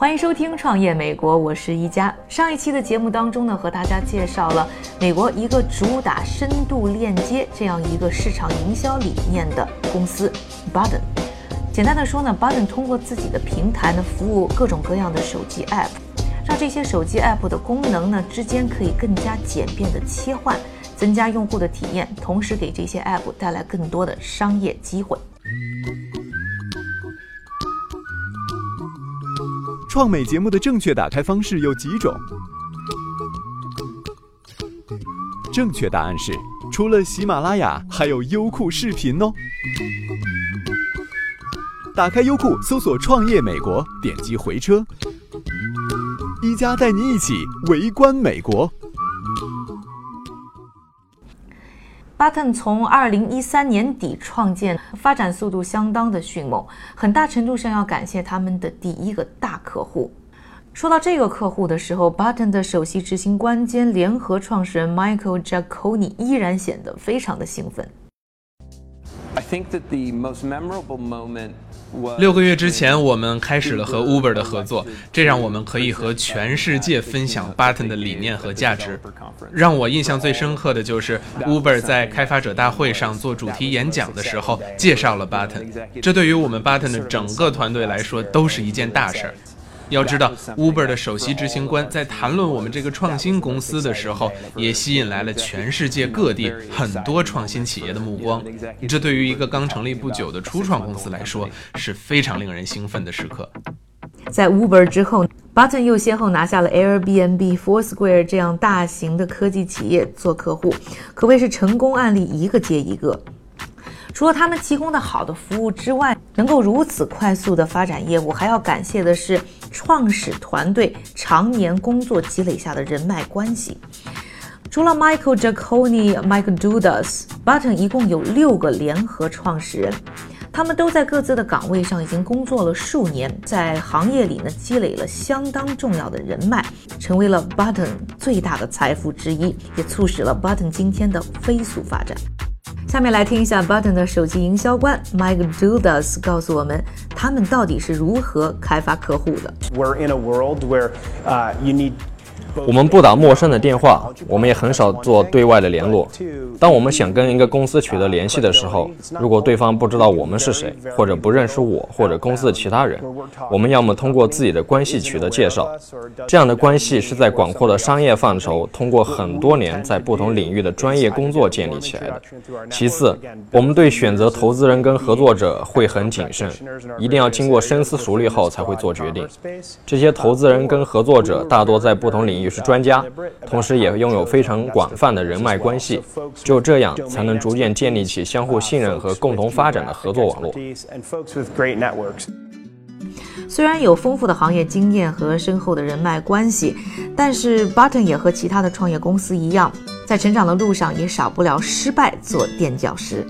欢迎收听《创业美国》，我是一加。上一期的节目当中呢，和大家介绍了美国一个主打深度链接这样一个市场营销理念的公司 Button。简单的说呢，Button 通过自己的平台呢，服务各种各样的手机 App，让这些手机 App 的功能呢之间可以更加简便的切换，增加用户的体验，同时给这些 App 带来更多的商业机会。创美节目的正确打开方式有几种？正确答案是，除了喜马拉雅，还有优酷视频哦。打开优酷，搜索“创业美国”，点击回车，一加带你一起围观美国。Button 从二零一三年底创建，发展速度相当的迅猛，很大程度上要感谢他们的第一个大客户。说到这个客户的时候，Button 的首席执行官兼联合创始人 Michael Giaconi 依然显得非常的兴奋。I think that the most memorable moment 六个月之前，我们开始了和 Uber 的合作，这让我们可以和全世界分享 Button 的理念和价值。让我印象最深刻的就是 Uber 在开发者大会上做主题演讲的时候介绍了 Button，这对于我们 Button 的整个团队来说都是一件大事儿。要知道，Uber 的首席执行官在谈论我们这个创新公司的时候，也吸引来了全世界各地很多创新企业的目光。这对于一个刚成立不久的初创公司来说，是非常令人兴奋的时刻。在 Uber 之后，Button 又先后拿下了 Airbnb、Foursquare 这样大型的科技企业做客户，可谓是成功案例一个接一个。除了他们提供的好的服务之外，能够如此快速的发展业务，还要感谢的是创始团队常年工作积累下的人脉关系。除了 Michael Jaconi、Mike Dudas，Button 一共有六个联合创始人，他们都在各自的岗位上已经工作了数年，在行业里呢积累了相当重要的人脉，成为了 Button 最大的财富之一，也促使了 Button 今天的飞速发展。下面来听一下 Button 的手机营销官 Mike Dudas 告诉我们，他们到底是如何开发客户的。We're in a world where uh, you need 我们不打陌生的电话，我们也很少做对外的联络。当我们想跟一个公司取得联系的时候，如果对方不知道我们是谁，或者不认识我或者公司的其他人，我们要么通过自己的关系取得介绍。这样的关系是在广阔的商业范畴，通过很多年在不同领域的专业工作建立起来的。其次，我们对选择投资人跟合作者会很谨慎，一定要经过深思熟虑后才会做决定。这些投资人跟合作者大多在不同领域。也是专家，同时也拥有非常广泛的人脉关系，只有这样才能逐渐建立起相互信任和共同发展的合作网络。虽然有丰富的行业经验和深厚的人脉关系，但是 Button 也和其他的创业公司一样，在成长的路上也少不了失败做垫脚石。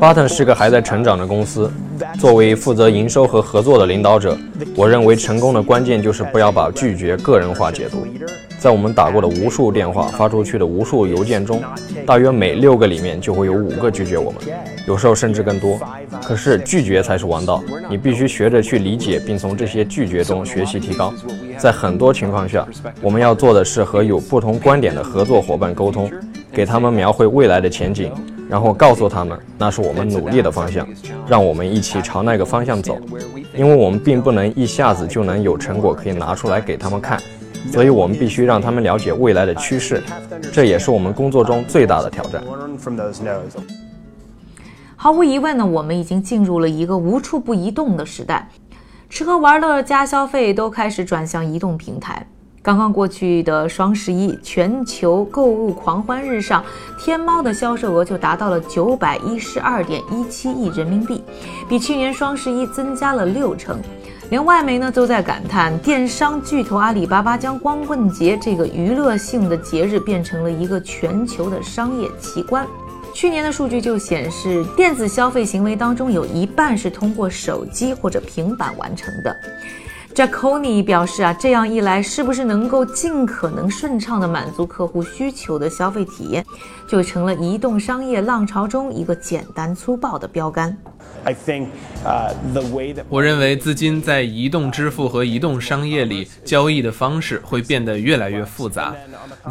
Button 是个还在成长的公司。作为负责营收和合作的领导者，我认为成功的关键就是不要把拒绝个人化解读。在我们打过的无数电话、发出去的无数邮件中，大约每六个里面就会有五个拒绝我们，有时候甚至更多。可是拒绝才是王道，你必须学着去理解，并从这些拒绝中学习提高。在很多情况下，我们要做的是和有不同观点的合作伙伴沟通，给他们描绘未来的前景。然后告诉他们，那是我们努力的方向，让我们一起朝那个方向走。因为我们并不能一下子就能有成果可以拿出来给他们看，所以我们必须让他们了解未来的趋势。这也是我们工作中最大的挑战。毫无疑问呢，我们已经进入了一个无处不移动的时代，吃喝玩乐加消费都开始转向移动平台。刚刚过去的双十一全球购物狂欢日上，天猫的销售额就达到了九百一十二点一七亿人民币，比去年双十一增加了六成。连外媒呢都在感叹，电商巨头阿里巴巴将光棍节这个娱乐性的节日变成了一个全球的商业奇观。去年的数据就显示，电子消费行为当中有一半是通过手机或者平板完成的。Jaconi 表示啊，这样一来，是不是能够尽可能顺畅地满足客户需求的消费体验，就成了移动商业浪潮中一个简单粗暴的标杆。I think uh, the way that 我认为资金在移动支付和移动商业里交易的方式会变得越来越复杂。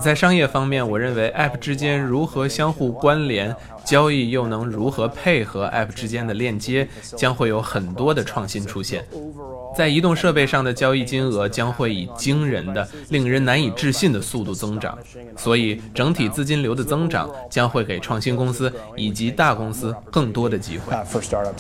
在商业方面，我认为 App 之间如何相互关联，交易又能如何配合 App 之间的链接，将会有很多的创新出现。在移动设备上的交易金额将会以惊人的、令人难以置信的速度增长，所以整体资金流的增长将会给创新公司以及大公司更多的机会。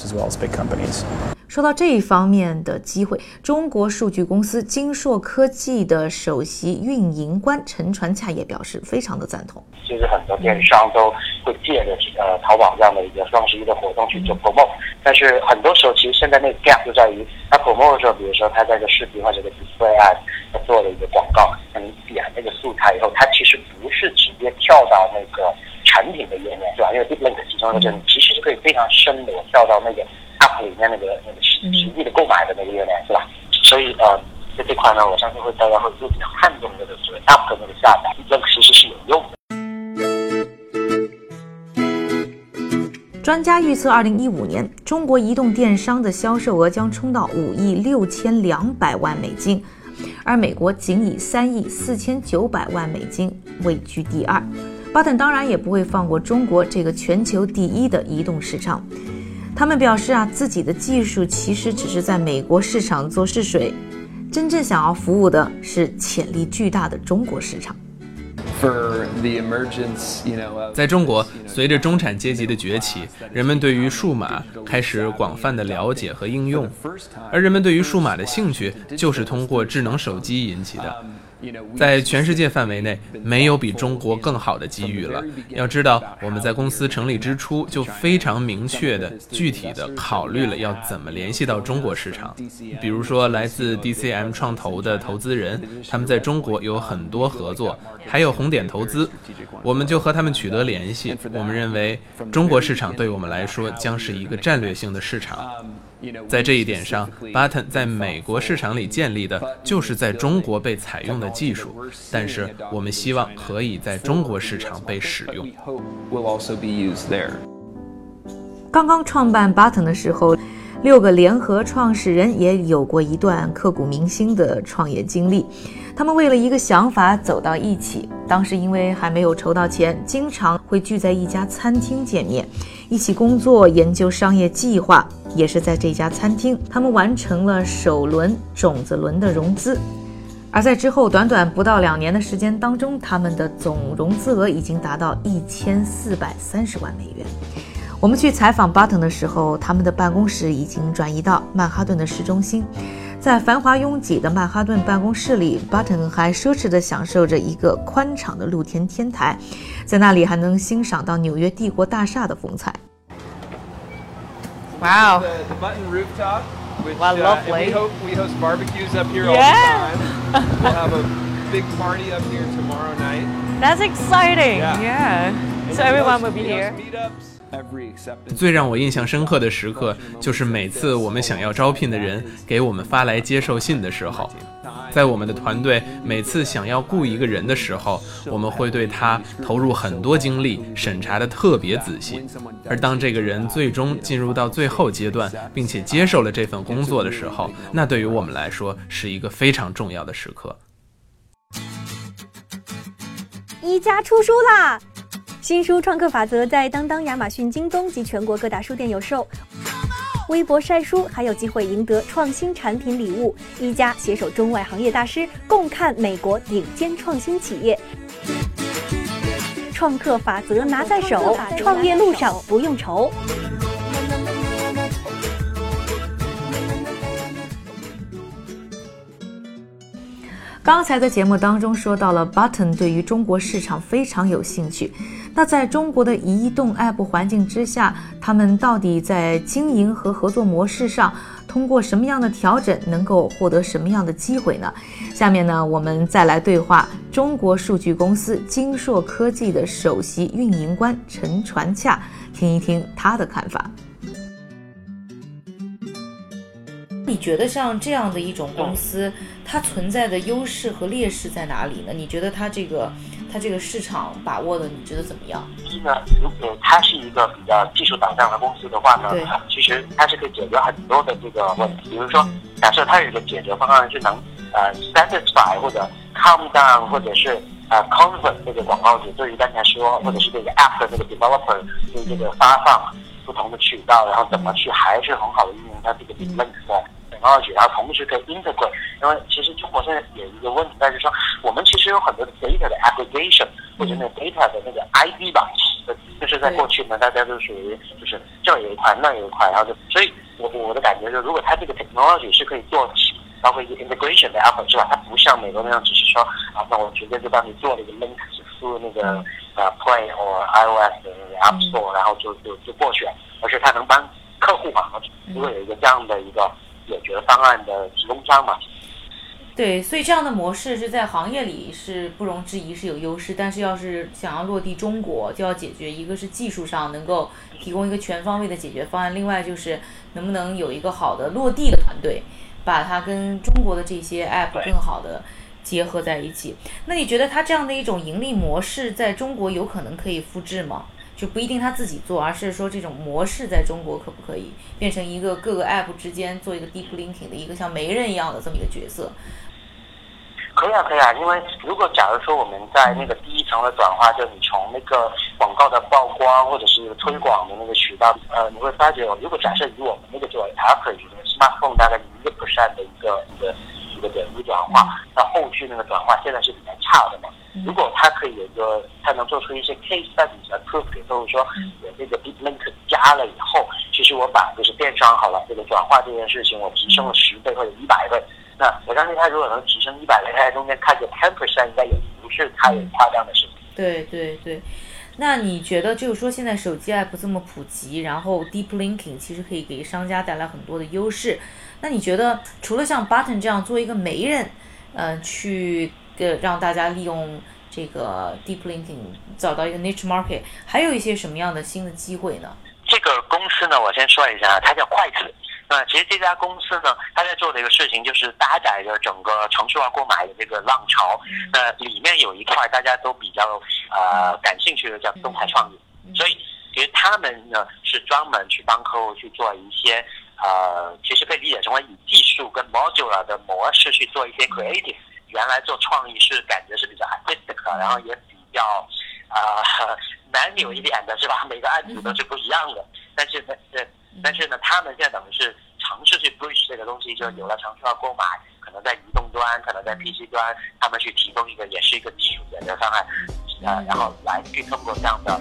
Uh, for startups as well as big companies. 说到这一方面的机会，中国数据公司金硕科技的首席运营官陈传恰也表示非常的赞同。其实很多电商都会借着呃淘宝这样的一个双十一的活动去做 promote，但是很多时候其实现在那个 gap 就在于他 promote 的时候，比如说他在这个视频或者这个 display ad 他做了一个广告，那你点那个素材以后，它其实不是直接跳到那个产品的页面，是吧？因为 link 其中一个就是你其实是可以非常深的跳到那个 app 里面那个那个实实际的购买的那个页面，是吧？所以呃。在这块呢，我相信会大家会会比较看重这个所谓 app 的那个下载，这个其实是有用的。专家预测，二零一五年中国移动电商的销售额将冲到五亿六千两百万美金，而美国仅以三亿四千九百万美金位居第二。巴顿当然也不会放过中国这个全球第一的移动市场。他们表示啊，自己的技术其实只是在美国市场做试水，真正想要服务的是潜力巨大的中国市场。For the emergence, you know, 在中国，随着中产阶级的崛起，人们对于数码开始广泛的了解和应用，而人们对于数码的兴趣就是通过智能手机引起的。在全世界范围内，没有比中国更好的机遇了。要知道，我们在公司成立之初就非常明确的、具体的考虑了要怎么联系到中国市场。比如说，来自 DCM 创投的投资人，他们在中国有很多合作，还有红点投资，我们就和他们取得联系。们认为，中国市场对我们来说将是一个战略性的市场。在这一点上，Button 在美国市场里建立的就是在中国被采用的技术，但是我们希望可以在中国市场被使用。hope will also be used there. 刚刚创办 Button 的时候，六个联合创始人也有过一段刻骨铭心的创业经历。他们为了一个想法走到一起，当时因为还没有筹到钱，经常会聚在一家餐厅见面，一起工作研究商业计划。也是在这家餐厅，他们完成了首轮种子轮的融资。而在之后短短不到两年的时间当中，他们的总融资额已经达到一千四百三十万美元。我们去采访 Button 的时候，他们的办公室已经转移到曼哈顿的市中心。在繁华拥挤的曼哈顿办公室里，Button 还奢侈地享受着一个宽敞的露天天台，在那里还能欣赏到纽约帝国大厦的风采。Wow！the, the button rooftop, which Wow, uh, lovely. we hope we host barbecues up here Yeah. all the time. we'll have a big party up here tomorrow night. That's exciting. Yeah. Yeah. So everyone host- will be we here. 最让我印象深刻的时刻，就是每次我们想要招聘的人给我们发来接受信的时候。在我们的团队每次想要雇一个人的时候，我们会对他投入很多精力，审查的特别仔细。而当这个人最终进入到最后阶段，并且接受了这份工作的时候，那对于我们来说是一个非常重要的时刻。一家出书啦！新书《创客法则》在当当、亚马逊、京东及全国各大书店有售。微博晒书还有机会赢得创新产品礼物。一家携手中外行业大师，共看美国顶尖创新企业。创客法则拿在手，创业路上不用愁。刚才的节目当中说到了，Button 对于中国市场非常有兴趣。那在中国的移动 App 环境之下，他们到底在经营和合作模式上，通过什么样的调整，能够获得什么样的机会呢？下面呢，我们再来对话中国数据公司金硕科技的首席运营官陈传洽，听一听他的看法。你觉得像这样的一种公司，它存在的优势和劣势在哪里呢？你觉得它这个它这个市场把握的，你觉得怎么样？一呢，如果它是一个比较技术导向的公司的话呢，其实它是可以解决很多的这个问题。比如说，假设它有一个解决方案是能呃 satisfy 或者 calm down 或者是呃 convert 这个广告主对于刚才说，或者是这个 app 的这个 developer 对这个发放不同的渠道，然后怎么去还是很好的运用它这个 link 的。然后同时可以 integrate，因为其实中国现在有一个问题，那就是说我们其实有很多的 data 的 aggregation 或者那 data 的那个 ID 吧，就是在过去呢，大家都属于就是这有一块，那有一块，然后就，所以我我的感觉是，如果它这个 technology 是可以做起，包括一个 integration 的 app 是吧？它不像美国那样，只是说啊，那我直接就帮你做了一个 link 输入那个呃 Play 或 iOS 的 App Store，然后就就就过去了，而是它能帮客户嘛，如果有一个这样的一个。解决方案的提供商嘛，对，所以这样的模式是在行业里是不容置疑是有优势，但是要是想要落地中国，就要解决一个是技术上能够提供一个全方位的解决方案，另外就是能不能有一个好的落地的团队，把它跟中国的这些 app 更好的结合在一起。那你觉得它这样的一种盈利模式在中国有可能可以复制吗？就不一定他自己做，而是说这种模式在中国可不可以变成一个各个 app 之间做一个 deep linking 的一个像媒人一样的这么一个角色？可以啊，可以啊，因为如果假如说我们在那个第一层的转化，就你从那个广告的曝光或者是推广的那个渠道，呃，你会发觉，如果假设以我们那个做 app 里面 smartphone 大概一个 percent 的一个一个点击转化，那后续那个转化现在是比较差的嘛。如果它可以有一个，它能做出一些 case studies 来 prove 给客户说，我这个 deep link 加了以后，其实我把就是电商好了，这个转化这件事情我提升了十倍或者一百倍。那我相信他如果能提升一百倍，他在中间看个 ten percent 应该也不是太夸张的事情。对对对，那你觉得就是说现在手机 app 这么普及，然后 deep linking 其实可以给商家带来很多的优势。那你觉得除了像 Button 这样做一个媒人，呃，去呃让大家利用这个 deep linking 找到一个 niche market，还有一些什么样的新的机会呢？这个公司呢，我先说一下，它叫快子。那其实这家公司呢，它在做的一个事情就是搭载着整个城市化购买的这个浪潮。那里面有一块大家都比较呃感兴趣的叫动态创意，所以其实他们呢是专门去帮客户去做一些呃，其实可以理解成为以技术跟 modular 的模式去做一些 creative。原来做创意是感觉是比较 artistic，然后也比较啊难扭一点的是吧？每个案子都是不一样的。但是呢，呃，但是呢，他们现在等于是尝试去 bridge 这个东西，就有了尝试要购买，可能在移动端，可能在 PC 端，他们去提供一个也是一个技术解决方案，呃，然后来去通过这样的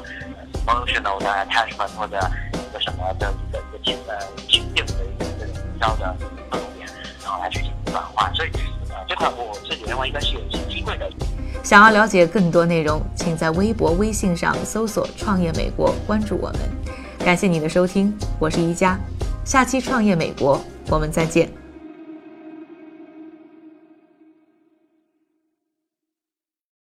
emotional 的 attachment 或者一个什么的一个一个情呃情境的一个高的侧重点，然后来去进行转化。所以呃。这块我自己认为应该是有一些机会的。想要了解更多内容，请在微博、微信上搜索“创业美国”，关注我们。感谢你的收听，我是宜佳，下期《创业美国》，我们再见。